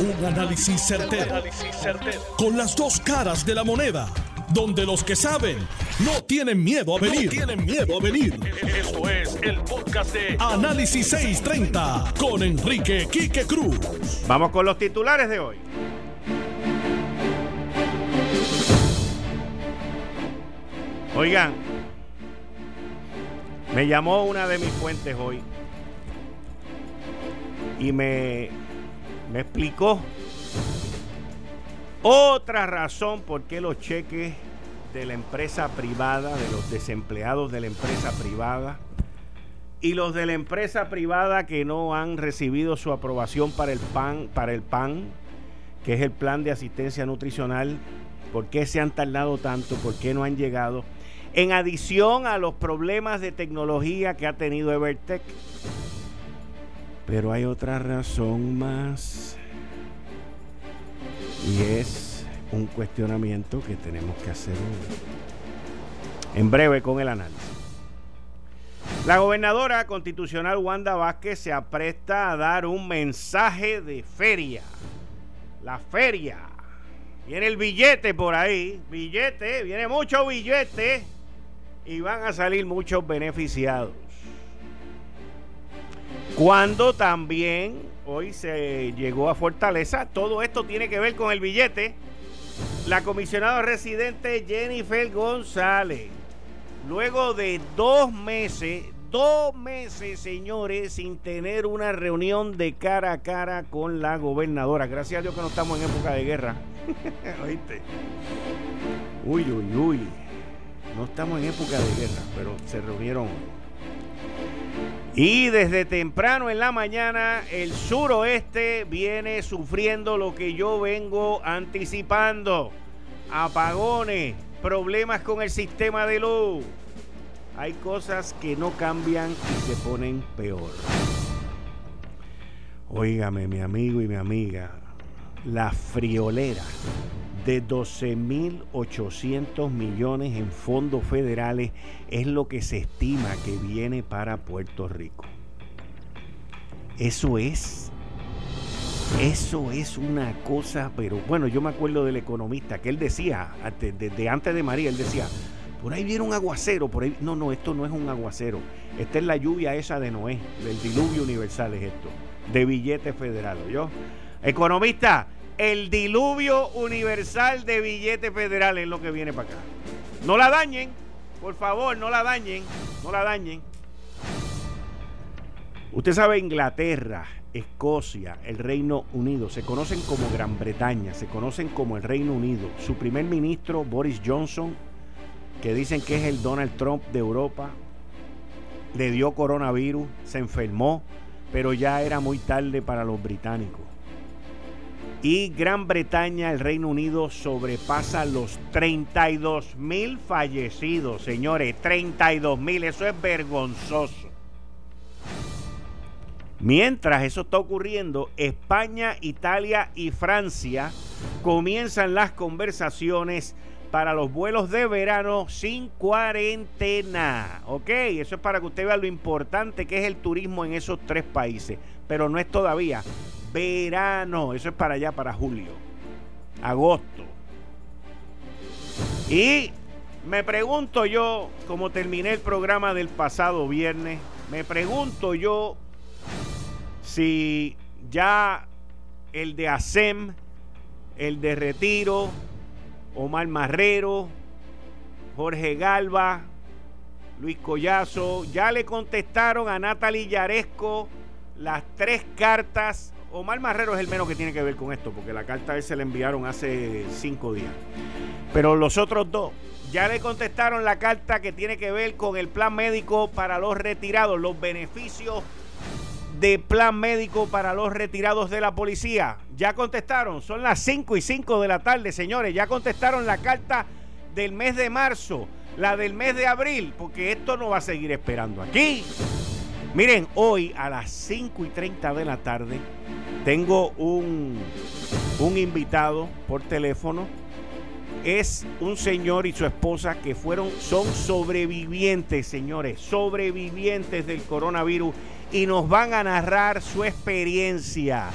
Un análisis certero, Con las dos caras de la moneda. Donde los que saben no tienen miedo a venir. tienen miedo a venir. Esto es el podcast de Análisis 630 con Enrique Quique Cruz. Vamos con los titulares de hoy. Oigan, me llamó una de mis fuentes hoy y me, me explicó otra razón por qué los cheques de la empresa privada, de los desempleados de la empresa privada y los de la empresa privada que no han recibido su aprobación para el PAN, para el PAN, que es el plan de asistencia nutricional, por qué se han tardado tanto, por qué no han llegado. En adición a los problemas de tecnología que ha tenido Evertech, pero hay otra razón más. Y es un cuestionamiento que tenemos que hacer en breve con el análisis. La gobernadora constitucional Wanda Vázquez se apresta a dar un mensaje de feria. La feria. Viene el billete por ahí. Billete, viene mucho billete. Y van a salir muchos beneficiados. Cuando también hoy se llegó a Fortaleza, todo esto tiene que ver con el billete. La comisionada residente Jennifer González, luego de dos meses, dos meses, señores, sin tener una reunión de cara a cara con la gobernadora. Gracias a Dios que no estamos en época de guerra. ¿Oíste? Uy, uy, uy. No estamos en época de guerra, pero se reunieron y desde temprano en la mañana el suroeste viene sufriendo lo que yo vengo anticipando. Apagones, problemas con el sistema de luz. Hay cosas que no cambian y se ponen peor. Óigame, mi amigo y mi amiga, la friolera de 12.800 millones en fondos federales es lo que se estima que viene para Puerto Rico. Eso es, eso es una cosa, pero bueno, yo me acuerdo del economista que él decía, desde antes de María, él decía, por ahí viene un aguacero, por ahí, no, no, esto no es un aguacero, esta es la lluvia esa de Noé, del diluvio universal es esto, de billetes federales, ¿yo? Economista, el diluvio universal de billetes federales es lo que viene para acá. No la dañen, por favor, no la dañen, no la dañen. Usted sabe, Inglaterra, Escocia, el Reino Unido, se conocen como Gran Bretaña, se conocen como el Reino Unido. Su primer ministro, Boris Johnson, que dicen que es el Donald Trump de Europa, le dio coronavirus, se enfermó, pero ya era muy tarde para los británicos. Y Gran Bretaña, el Reino Unido, sobrepasa los 32 mil fallecidos, señores. 32 mil, eso es vergonzoso. Mientras eso está ocurriendo, España, Italia y Francia comienzan las conversaciones para los vuelos de verano sin cuarentena. ¿Ok? Eso es para que usted vea lo importante que es el turismo en esos tres países. Pero no es todavía verano. Eso es para allá, para julio, agosto. Y me pregunto yo, como terminé el programa del pasado viernes, me pregunto yo si ya el de ASEM, el de Retiro, Omar Marrero, Jorge Galva, Luis Collazo, ya le contestaron a Natalie Yaresco las tres cartas Omar Marrero es el menos que tiene que ver con esto, porque la carta a se la enviaron hace cinco días. Pero los otros dos ya le contestaron la carta que tiene que ver con el plan médico para los retirados, los beneficios de plan médico para los retirados de la policía. Ya contestaron, son las 5 y 5 de la tarde, señores. Ya contestaron la carta del mes de marzo, la del mes de abril, porque esto no va a seguir esperando aquí. Miren, hoy a las 5 y 30 de la tarde tengo un, un invitado por teléfono. Es un señor y su esposa que fueron, son sobrevivientes, señores, sobrevivientes del coronavirus y nos van a narrar su experiencia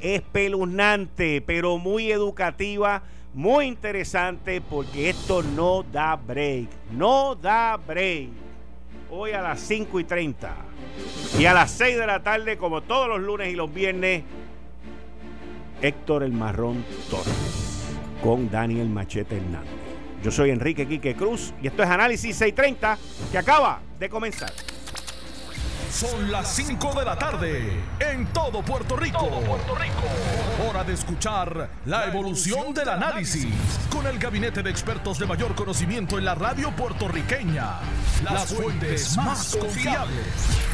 espeluznante, pero muy educativa, muy interesante, porque esto no da break. No da break. Hoy a las 5 y 30 y a las 6 de la tarde, como todos los lunes y los viernes, Héctor el Marrón Torres con Daniel Machete Hernández. Yo soy Enrique Quique Cruz y esto es Análisis 630 que acaba de comenzar. Son las 5 de la tarde en todo Puerto Rico. Puerto Rico. Hora de escuchar la evolución del análisis con el gabinete de expertos de mayor conocimiento en la radio puertorriqueña. Las fuentes más confiables.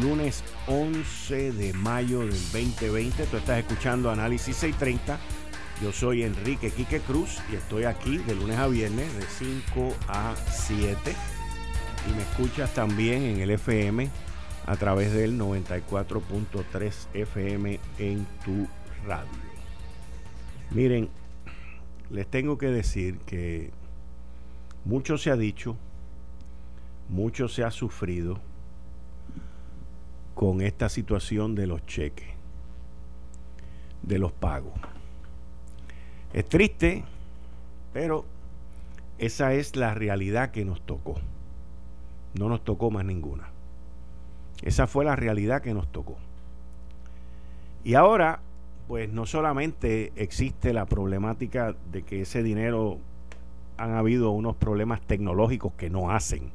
lunes 11 de mayo del 2020. Tú estás escuchando Análisis 630. Yo soy Enrique Quique Cruz y estoy aquí de lunes a viernes de 5 a 7. Y me escuchas también en el FM a través del 94.3 FM en tu radio. Miren, les tengo que decir que mucho se ha dicho, mucho se ha sufrido con esta situación de los cheques, de los pagos. Es triste, pero esa es la realidad que nos tocó. No nos tocó más ninguna. Esa fue la realidad que nos tocó. Y ahora, pues no solamente existe la problemática de que ese dinero han habido unos problemas tecnológicos que no hacen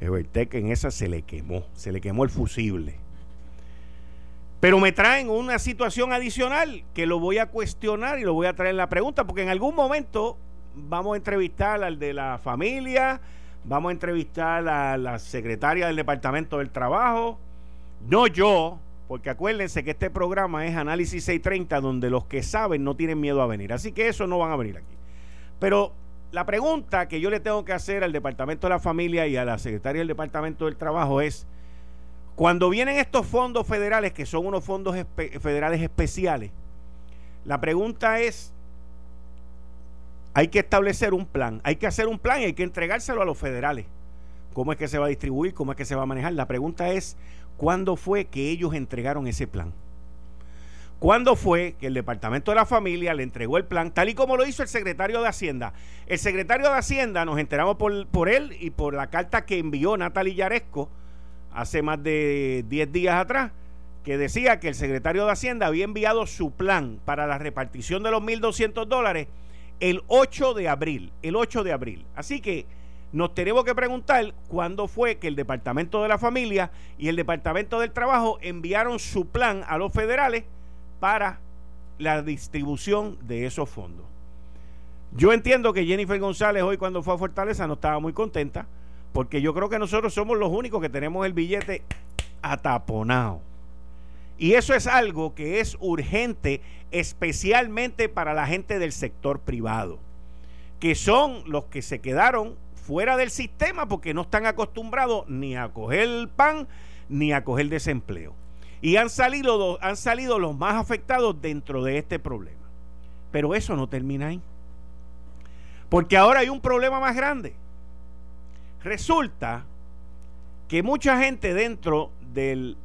Evertec en esa se le quemó, se le quemó el fusible. Pero me traen una situación adicional que lo voy a cuestionar y lo voy a traer en la pregunta, porque en algún momento vamos a entrevistar al de la familia, vamos a entrevistar a la secretaria del Departamento del Trabajo, no yo, porque acuérdense que este programa es Análisis 630, donde los que saben no tienen miedo a venir. Así que eso no van a venir aquí. Pero la pregunta que yo le tengo que hacer al Departamento de la Familia y a la Secretaria del Departamento del Trabajo es, cuando vienen estos fondos federales, que son unos fondos federales especiales, la pregunta es, hay que establecer un plan, hay que hacer un plan y hay que entregárselo a los federales. ¿Cómo es que se va a distribuir? ¿Cómo es que se va a manejar? La pregunta es, ¿cuándo fue que ellos entregaron ese plan? ¿Cuándo fue que el Departamento de la Familia le entregó el plan, tal y como lo hizo el secretario de Hacienda? El secretario de Hacienda, nos enteramos por, él y por la carta que envió Natalie Yaresco hace más de 10 días atrás, que decía que el secretario de Hacienda había enviado su plan para la repartición de los 1.200 dólares el 8 de abril, el 8 de abril. Así que nos tenemos que preguntar cuándo fue que el Departamento de la Familia y el Departamento del Trabajo enviaron su plan a los federales para la distribución de esos fondos. Yo entiendo que Jennifer González hoy cuando fue a Fortaleza no estaba muy contenta, porque yo creo que nosotros somos los únicos que tenemos el billete ataponado. Y eso es algo que es urgente, especialmente para la gente del sector privado, que son los que se quedaron fuera del sistema porque no están acostumbrados ni a coger el pan ni a coger desempleo. Y han salido, han salido los más afectados dentro de este problema. Pero eso no termina ahí. Porque ahora hay un problema más grande. Resulta que mucha gente dentro del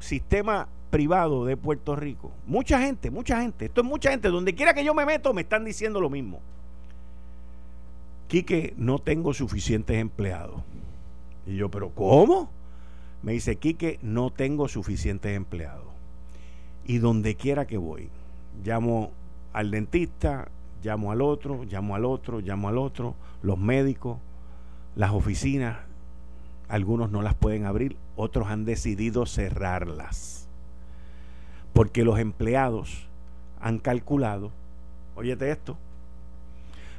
sistema privado de Puerto Rico, mucha gente, mucha gente, esto es mucha gente, donde quiera que yo me meto me están diciendo lo mismo. Quique, no tengo suficientes empleados. Y yo, pero ¿cómo? Me dice, Quique, no tengo suficientes empleados. Y donde quiera que voy, llamo al dentista, llamo al otro, llamo al otro, llamo al otro, los médicos, las oficinas, algunos no las pueden abrir, otros han decidido cerrarlas. Porque los empleados han calculado, óyete esto,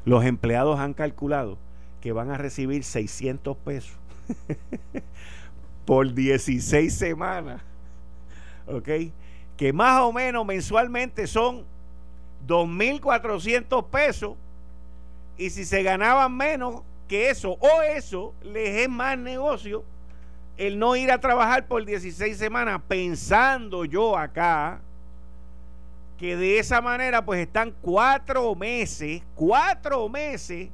los empleados han calculado que van a recibir 600 pesos por 16 semanas. ¿Ok? que más o menos mensualmente son 2.400 pesos y si se ganaban menos que eso o eso, les es más negocio el no ir a trabajar por 16 semanas pensando yo acá que de esa manera pues están cuatro meses, cuatro meses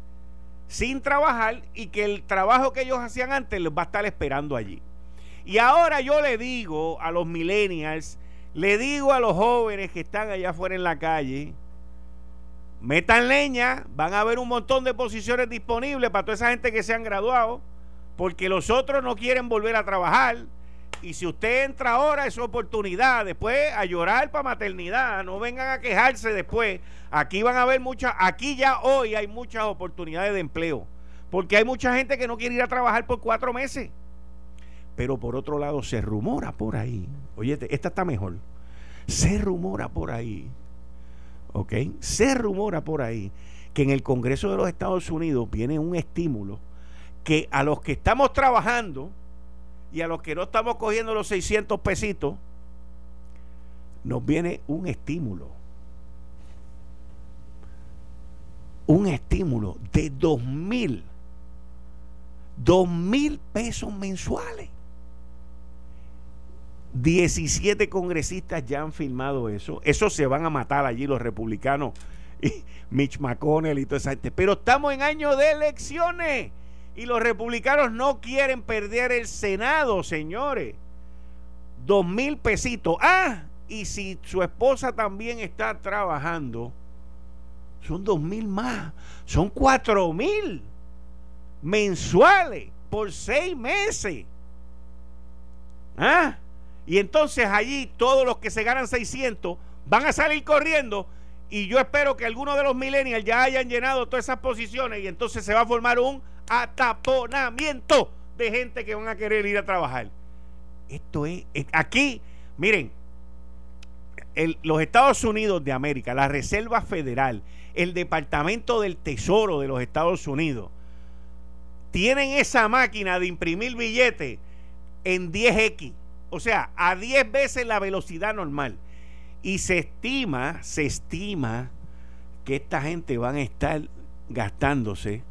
sin trabajar y que el trabajo que ellos hacían antes les va a estar esperando allí. Y ahora yo le digo a los millennials, le digo a los jóvenes que están allá afuera en la calle, metan leña, van a haber un montón de posiciones disponibles para toda esa gente que se han graduado, porque los otros no quieren volver a trabajar. Y si usted entra ahora, es oportunidad. Después a llorar para maternidad. No vengan a quejarse después. Aquí van a haber muchas, aquí ya hoy hay muchas oportunidades de empleo. Porque hay mucha gente que no quiere ir a trabajar por cuatro meses. Pero por otro lado, se rumora por ahí. Oye, esta está mejor. Se rumora por ahí. ¿Ok? Se rumora por ahí que en el Congreso de los Estados Unidos viene un estímulo que a los que estamos trabajando y a los que no estamos cogiendo los 600 pesitos, nos viene un estímulo. Un estímulo de dos mil, dos mil pesos mensuales. 17 congresistas ya han firmado eso. Eso se van a matar allí los republicanos y Mitch McConnell y toda esa gente. Pero estamos en año de elecciones. Y los republicanos no quieren perder el Senado, señores. Dos mil pesitos. Ah, y si su esposa también está trabajando, son dos mil más. Son cuatro mil mensuales por seis meses. ¿Ah? Y entonces allí todos los que se ganan 600 van a salir corriendo y yo espero que algunos de los millennials ya hayan llenado todas esas posiciones y entonces se va a formar un ataponamiento de gente que van a querer ir a trabajar. Esto es, aquí, miren, los Estados Unidos de América, la Reserva Federal, el Departamento del Tesoro de los Estados Unidos, tienen esa máquina de imprimir billetes en 10x, o sea, a 10 veces la velocidad normal. Y se estima, se estima que esta gente van a estar gastándose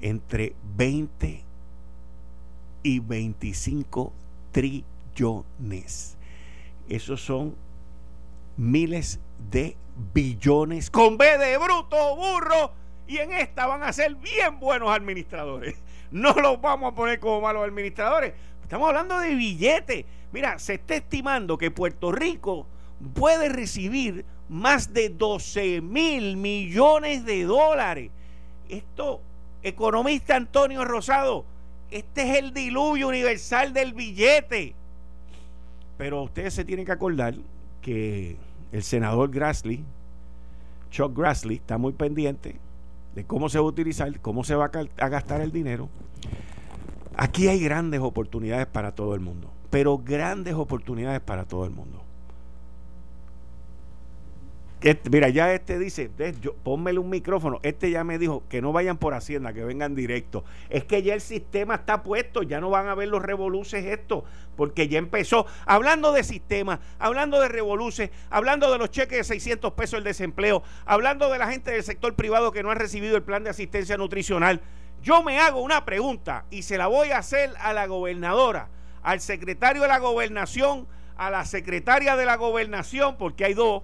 entre 20 y 25 trillones. Esos son miles de billones con B de bruto, burro. Y en esta van a ser bien buenos administradores. No los vamos a poner como malos administradores. Estamos hablando de billetes. Mira, se está estimando que Puerto Rico puede recibir más de 12 mil millones de dólares. Esto Economista Antonio Rosado, este es el diluvio universal del billete. Pero ustedes se tienen que acordar que el senador Grassley, Chuck Grassley, está muy pendiente de cómo se va a utilizar, cómo se va a gastar el dinero. Aquí hay grandes oportunidades para todo el mundo, pero grandes oportunidades para todo el mundo mira, ya este dice, yo, pónmele un micrófono. Este ya me dijo que no vayan por Hacienda, que vengan directo. Es que ya el sistema está puesto, ya no van a ver los revoluces esto, porque ya empezó. Hablando de sistema, hablando de revoluces, hablando de los cheques de 600 pesos el desempleo, hablando de la gente del sector privado que no ha recibido el plan de asistencia nutricional. Yo me hago una pregunta y se la voy a hacer a la gobernadora, al secretario de la gobernación, a la secretaria de la gobernación, porque hay dos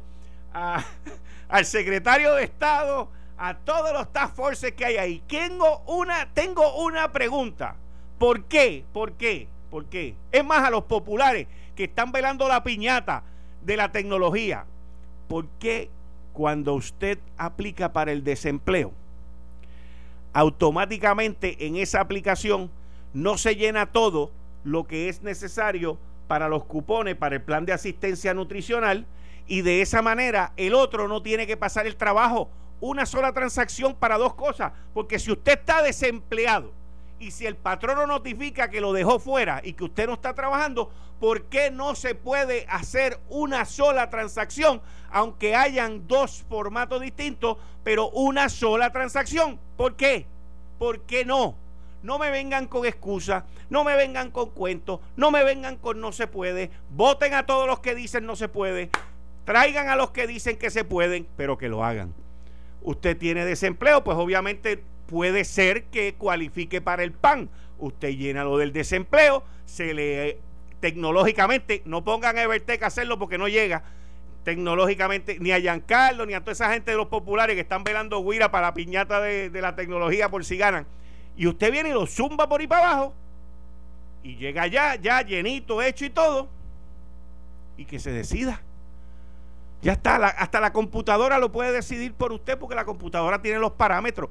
al secretario de Estado, a todos los task forces que hay ahí. Tengo una, tengo una pregunta. ¿Por qué? ¿Por qué? ¿Por qué? Es más, a los populares que están velando la piñata de la tecnología. ¿Por qué cuando usted aplica para el desempleo, automáticamente en esa aplicación no se llena todo lo que es necesario para los cupones, para el plan de asistencia nutricional? y de esa manera el otro no tiene que pasar el trabajo. Una sola transacción para dos cosas, porque si usted está desempleado y si el patrono notifica que lo dejó fuera y que usted no está trabajando, ¿por qué no se puede hacer una sola transacción, aunque hayan dos formatos distintos, pero una sola transacción? ¿Por qué? ¿Por qué no? no me vengan con excusas, no me vengan con cuentos, no me vengan con no se puede, voten a todos los que dicen no se puede, traigan a los que dicen que se pueden, pero que lo hagan. Usted tiene desempleo, pues obviamente puede ser que cualifique para el PAN. Usted llena lo del desempleo, se le tecnológicamente, no pongan a Evertec a hacerlo porque no llega tecnológicamente ni a Giancarlo ni a toda esa gente de los populares que están velando guira para la piñata de, de la tecnología por si ganan. Y usted viene y lo zumba por ahí para abajo y llega allá, ya llenito, hecho y todo, y que se decida. Ya está, hasta la computadora lo puede decidir por usted porque la computadora tiene los parámetros.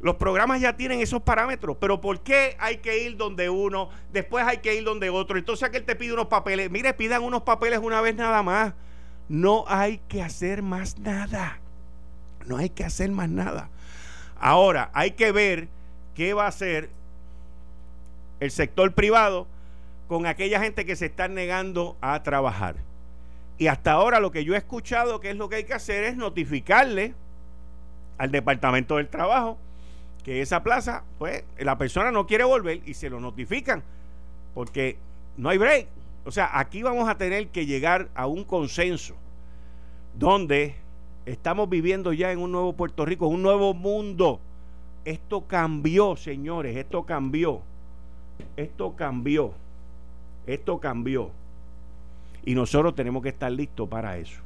Los programas ya tienen esos parámetros, pero ¿por qué hay que ir donde uno, después hay que ir donde otro? Entonces aquel te pide unos papeles. Mire, pidan unos papeles una vez nada más. No hay que hacer más nada. No hay que hacer más nada. Ahora, hay que ver qué va a hacer el sector privado con aquella gente que se está negando a trabajar. Y hasta ahora lo que yo he escuchado que es lo que hay que hacer es notificarle al Departamento del Trabajo que esa plaza, pues la persona no quiere volver y se lo notifican porque no hay break. O sea, aquí vamos a tener que llegar a un consenso donde estamos viviendo ya en un nuevo Puerto Rico, un nuevo mundo. Esto cambió, señores, esto cambió. Esto cambió. Esto cambió. Y nosotros tenemos que estar listos para eso.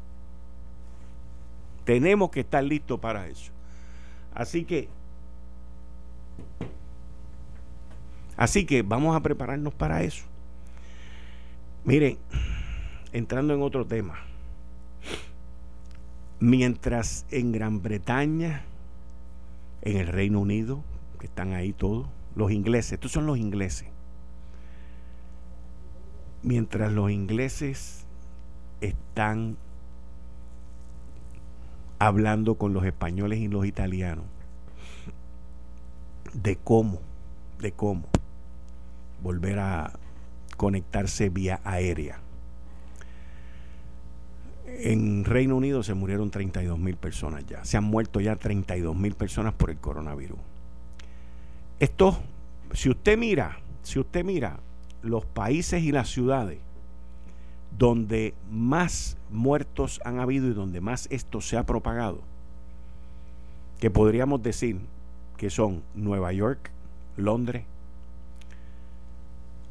Tenemos que estar listos para eso. Así que Así que vamos a prepararnos para eso. Miren, entrando en otro tema. Mientras en Gran Bretaña, en el Reino Unido, que están ahí todos, los ingleses, estos son los ingleses. Mientras los ingleses están hablando con los españoles y los italianos de cómo, de cómo volver a conectarse vía aérea. En Reino Unido se murieron 32 mil personas ya. Se han muerto ya 32 mil personas por el coronavirus. Esto, si usted mira, si usted mira los países y las ciudades donde más muertos han habido y donde más esto se ha propagado, que podríamos decir que son Nueva York, Londres,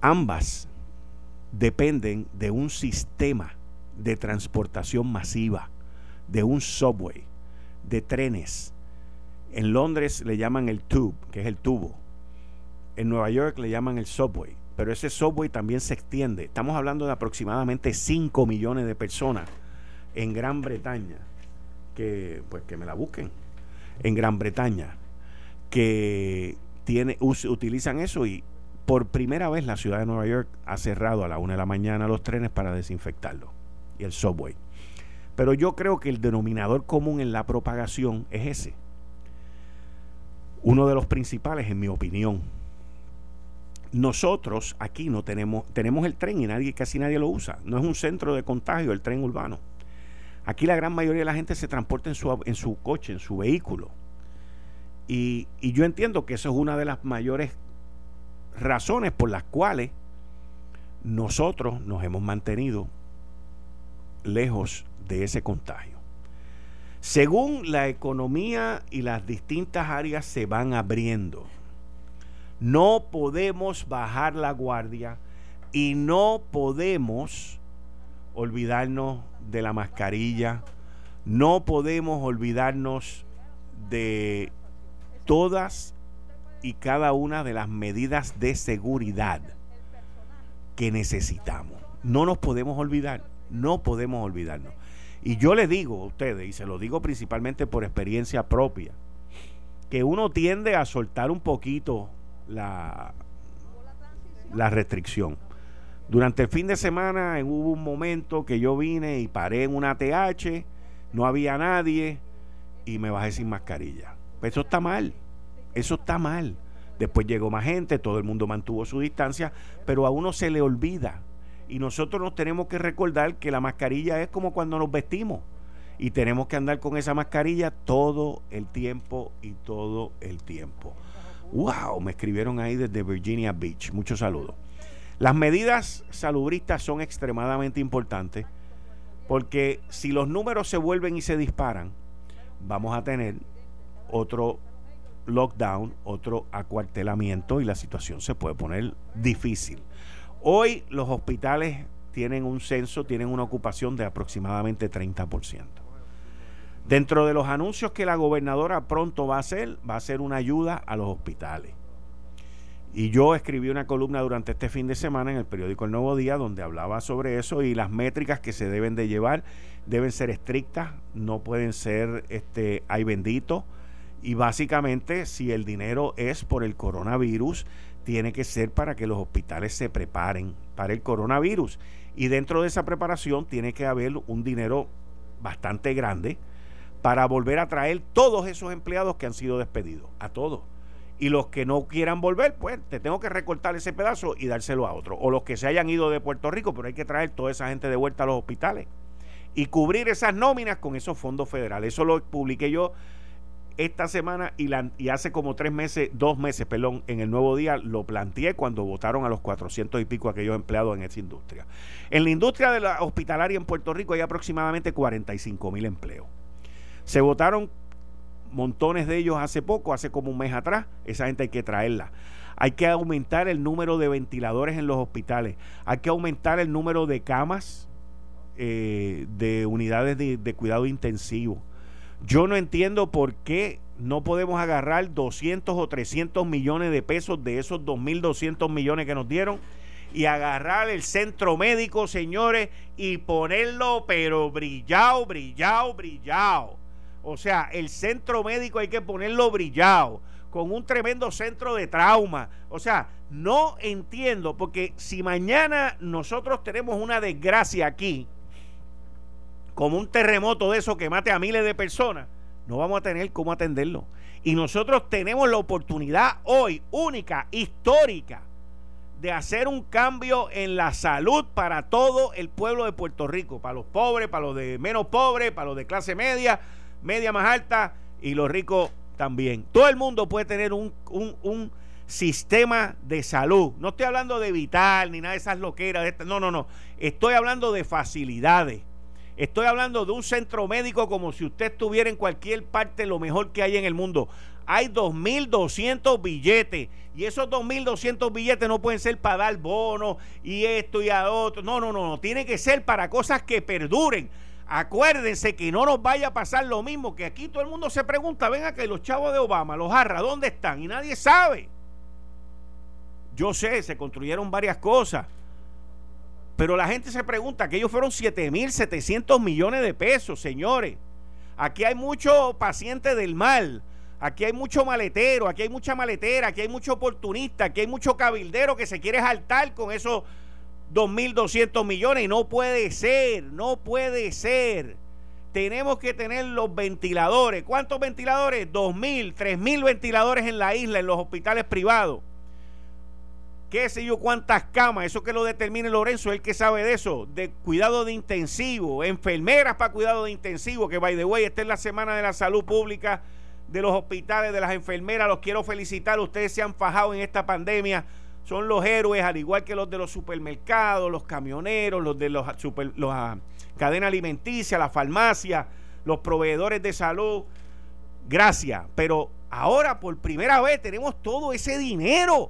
ambas dependen de un sistema de transportación masiva, de un subway, de trenes. En Londres le llaman el tube, que es el tubo. En Nueva York le llaman el subway, pero ese subway también se extiende. Estamos hablando de aproximadamente 5 millones de personas en Gran Bretaña, que pues que me la busquen. En Gran Bretaña, que tiene, utilizan eso y por primera vez la ciudad de Nueva York ha cerrado a la una de la mañana los trenes para desinfectarlo y el subway. Pero yo creo que el denominador común en la propagación es ese. Uno de los principales, en mi opinión. Nosotros aquí no tenemos, tenemos el tren y nadie, casi nadie lo usa. No es un centro de contagio el tren urbano. Aquí la gran mayoría de la gente se transporta en su, en su coche, en su vehículo. Y, yo entiendo que eso es una de las mayores razones por las cuales nosotros nos hemos mantenido lejos de ese contagio. Según la economía y las distintas áreas se van abriendo, no podemos bajar la guardia y no podemos olvidarnos de la mascarilla, no podemos olvidarnos de todas y cada una de las medidas de seguridad que necesitamos. No nos podemos olvidar, no podemos olvidarnos. Y yo le digo a ustedes, y se lo digo principalmente por experiencia propia, que uno tiende a soltar un poquito la, la restricción. Durante el fin de semana hubo un momento que yo vine y paré en una TH, no había nadie y me bajé sin mascarilla. Pues eso está mal. Eso está mal. Después llegó más gente, todo el mundo mantuvo su distancia, pero a uno se le olvida. Y nosotros nos tenemos que recordar que la mascarilla es como cuando nos vestimos. Y tenemos que andar con esa mascarilla todo el tiempo y todo el tiempo. Wow, me escribieron ahí desde Virginia Beach. Muchos saludos. Las medidas salubristas son extremadamente importantes porque si los números se vuelven y se disparan, vamos a tener otro lockdown, otro acuartelamiento y la situación se puede poner difícil. Hoy los hospitales tienen un censo, tienen una ocupación de aproximadamente 30%. Dentro de los anuncios que la gobernadora pronto va a hacer, va a ser una ayuda a los hospitales. Y yo escribí una columna durante este fin de semana en el periódico El Nuevo Día donde hablaba sobre eso y las métricas que se deben de llevar deben ser estrictas, no pueden ser este ay bendito y básicamente si el dinero es por el coronavirus, tiene que ser para que los hospitales se preparen para el coronavirus y dentro de esa preparación tiene que haber un dinero bastante grande para volver a traer todos esos empleados que han sido despedidos, a todos. Y los que no quieran volver, pues te tengo que recortar ese pedazo y dárselo a otro. O los que se hayan ido de Puerto Rico, pero hay que traer toda esa gente de vuelta a los hospitales. Y cubrir esas nóminas con esos fondos federales. Eso lo publiqué yo esta semana y, la, y hace como tres meses, dos meses, perdón, en el nuevo día lo planteé cuando votaron a los 400 y pico aquellos empleados en esa industria. En la industria de la hospitalaria en Puerto Rico hay aproximadamente 45 mil empleos. Se votaron montones de ellos hace poco, hace como un mes atrás. Esa gente hay que traerla. Hay que aumentar el número de ventiladores en los hospitales. Hay que aumentar el número de camas eh, de unidades de, de cuidado intensivo. Yo no entiendo por qué no podemos agarrar 200 o 300 millones de pesos de esos 2.200 millones que nos dieron y agarrar el centro médico, señores, y ponerlo, pero brillado, brillado, brillado. O sea, el centro médico hay que ponerlo brillado, con un tremendo centro de trauma. O sea, no entiendo, porque si mañana nosotros tenemos una desgracia aquí, como un terremoto de eso que mate a miles de personas, no vamos a tener cómo atenderlo. Y nosotros tenemos la oportunidad hoy, única, histórica, de hacer un cambio en la salud para todo el pueblo de Puerto Rico, para los pobres, para los de menos pobres, para los de clase media, media más alta y los ricos también. Todo el mundo puede tener un, un, sistema de salud. No estoy hablando de vital ni nada de esas loqueras. no, no, no. Estoy hablando de facilidades. Estoy hablando de un centro médico como si usted estuviera en cualquier parte lo mejor que hay en el mundo. Hay 2.200 billetes y esos 2.200 billetes no pueden ser para dar bonos y esto y a otro. No, no, no, no. Tiene que ser para cosas que perduren Acuérdense que no nos vaya a pasar lo mismo, que aquí todo el mundo se pregunta, venga que los chavos de Obama, los jarras, ¿dónde están? Y nadie sabe. Yo sé, se construyeron varias cosas, pero la gente se pregunta, que ellos fueron 7.700 millones de pesos, señores. Aquí hay mucho paciente del mal, aquí hay mucho maletero, aquí hay mucha maletera, aquí hay mucho oportunista, aquí hay mucho cabildero que se quiere saltar con esos 2.200 millones. Y no puede ser, no puede ser. Tenemos que tener los ventiladores. ¿Cuántos ventiladores? 2.000, 3.000 ventiladores en la isla, en los hospitales privados. ¿Qué sé yo cuántas camas? Eso que lo determine Lorenzo, el que sabe de eso. De cuidado de intensivo, enfermeras para cuidado de intensivo, que by the way, esta es la semana de la salud pública de los hospitales, de las enfermeras. Los quiero felicitar. Ustedes se han fajado en esta pandemia son los héroes, al igual que los de los supermercados, los camioneros, los de los, super, los ah, cadena alimenticia, la farmacia, los proveedores de salud. Gracias, pero ahora por primera vez tenemos todo ese dinero,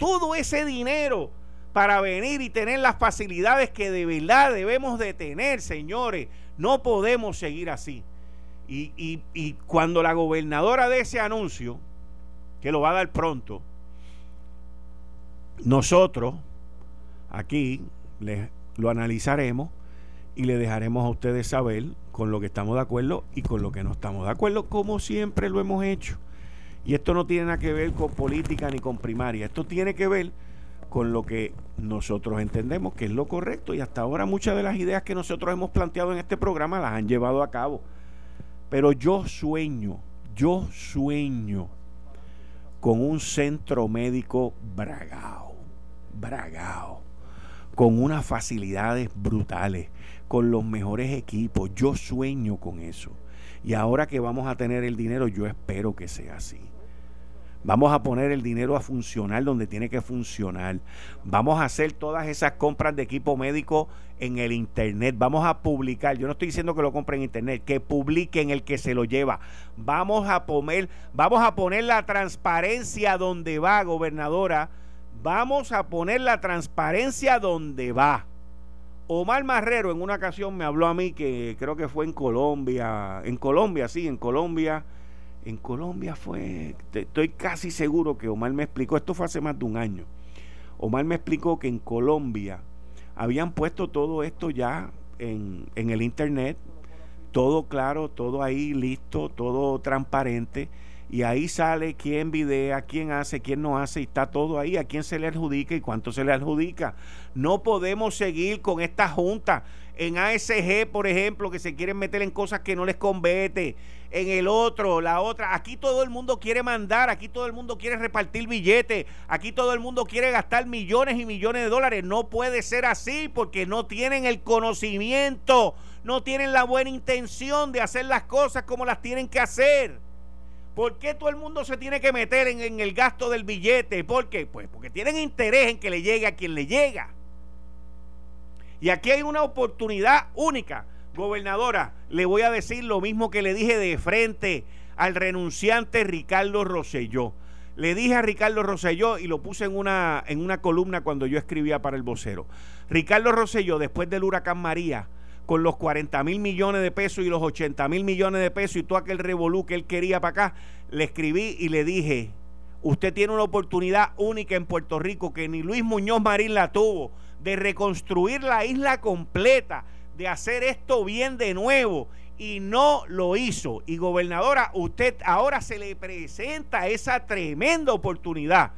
todo ese dinero para venir y tener las facilidades que de verdad debemos de tener, señores. No podemos seguir así. Y, y, cuando la gobernadora de ese anuncio, que lo va a dar pronto, nosotros aquí lo analizaremos y le dejaremos a ustedes saber con lo que estamos de acuerdo y con lo que no estamos de acuerdo, como siempre lo hemos hecho. Y esto no tiene nada que ver con política ni con primaria, esto tiene que ver con lo que nosotros entendemos que es lo correcto. Y hasta ahora muchas de las ideas que nosotros hemos planteado en este programa las han llevado a cabo. Pero yo sueño, yo sueño con un centro médico bragao bragao, con unas facilidades brutales, con los mejores equipos. Yo sueño con eso. Y ahora que vamos a tener el dinero, yo espero que sea así. Vamos a poner el dinero a funcionar donde tiene que funcionar. Vamos a hacer todas esas compras de equipo médico en el internet. Vamos a publicar. Yo no estoy diciendo que lo compren en internet, que publiquen el que se lo lleva. Vamos a poner, vamos a poner la transparencia donde va, gobernadora. Vamos a poner la transparencia donde va. Omar Marrero en una ocasión me habló a mí que creo que fue en Colombia, en Colombia, sí, en Colombia en Colombia fue, estoy casi seguro que Omar me explicó, esto fue hace más de un año. Omar me explicó que en Colombia habían puesto todo esto ya en, en el internet, todo claro, todo ahí listo, todo transparente y ahí sale quién videa, quién hace, quién no hace, y está todo ahí, a quién se le adjudica y cuánto se le adjudica. No podemos seguir con esta junta. En ASG, por ejemplo, que se quieren meter en cosas que no les convete. En el otro, la otra. Aquí todo el mundo quiere mandar, aquí todo el mundo quiere repartir billetes, aquí todo el mundo quiere gastar millones y millones de dólares. No puede ser así porque no tienen el conocimiento, no tienen la buena intención de hacer las cosas como las tienen que hacer. ¿Por qué todo el mundo se tiene que meter en, el gasto del billete? ¿Por qué? Pues porque tienen interés en que le llegue a quien le llega. Y aquí hay una oportunidad única. Gobernadora, le voy a decir lo mismo que le dije de frente al renunciante Ricardo Rosselló. Le dije a Ricardo Rosselló y lo puse en una, en una columna cuando yo escribía para el vocero. Ricardo Rosselló, después del huracán María, con los 40 mil millones de pesos y los 80 mil millones de pesos y todo aquel revolú que él quería para acá, le escribí y le dije, usted tiene una oportunidad única en Puerto Rico que ni Luis Muñoz Marín la tuvo, de reconstruir la isla completa, de hacer esto bien de nuevo. Y no lo hizo. Y gobernadora, usted ahora se le presenta esa tremenda oportunidad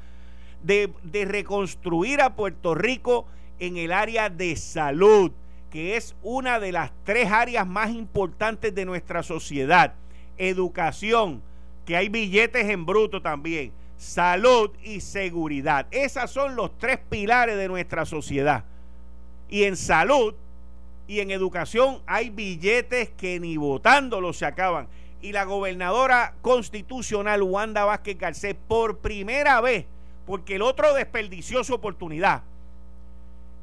de, de reconstruir a Puerto Rico en el área de salud que es una de las tres áreas más importantes de nuestra sociedad. Educación, que hay billetes en bruto también. Salud y seguridad. Esos son los tres pilares de nuestra sociedad. Y en salud y en educación hay billetes que ni votándolos se acaban. Y la gobernadora constitucional Wanda Vázquez Garcés, por primera vez, porque el otro desperdició su oportunidad,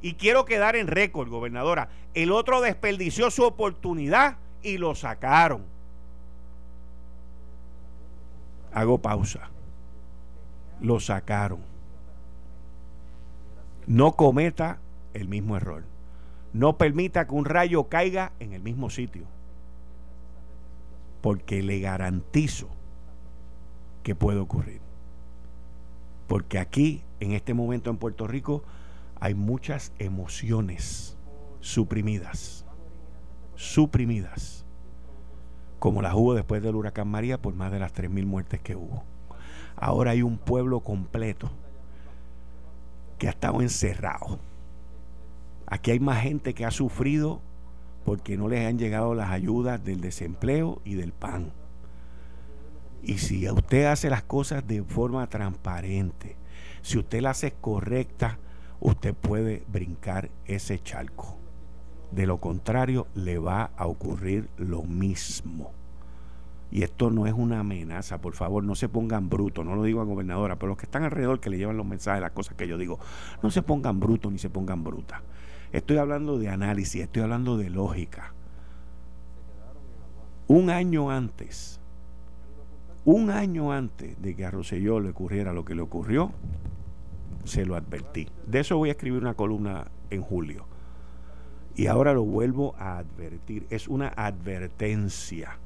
y quiero quedar en récord, gobernadora. El otro desperdició su oportunidad y lo sacaron. Hago pausa. Lo sacaron. No cometa el mismo error. No permita que un rayo caiga en el mismo sitio. Porque le garantizo que puede ocurrir. Porque aquí, en este momento en Puerto Rico, hay muchas emociones suprimidas, suprimidas, como las hubo después del huracán María por más de las 3.000 muertes que hubo. Ahora hay un pueblo completo que ha estado encerrado. Aquí hay más gente que ha sufrido porque no les han llegado las ayudas del desempleo y del pan. Y si usted hace las cosas de forma transparente, si usted las hace correcta, usted puede brincar ese charco. De lo contrario, le va a ocurrir lo mismo. Y esto no es una amenaza, por favor, no se pongan brutos, no lo digo a gobernadora, pero los que están alrededor que le llevan los mensajes, las cosas que yo digo, no se pongan brutos ni se pongan brutas. Estoy hablando de análisis, estoy hablando de lógica. Un año antes, un año antes de que a Roselló le ocurriera lo que le ocurrió, se lo advertí. De eso voy a escribir una columna en julio. Y ahora lo vuelvo a advertir. Es una advertencia.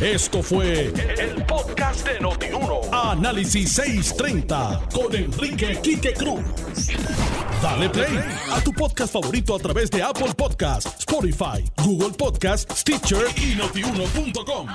Esto fue el, podcast de Notiuno. Análisis 630 con Enrique Quique Cruz. Dale play a tu podcast favorito a través de Apple Podcasts, Spotify, Google Podcasts, Stitcher y notiuno.com.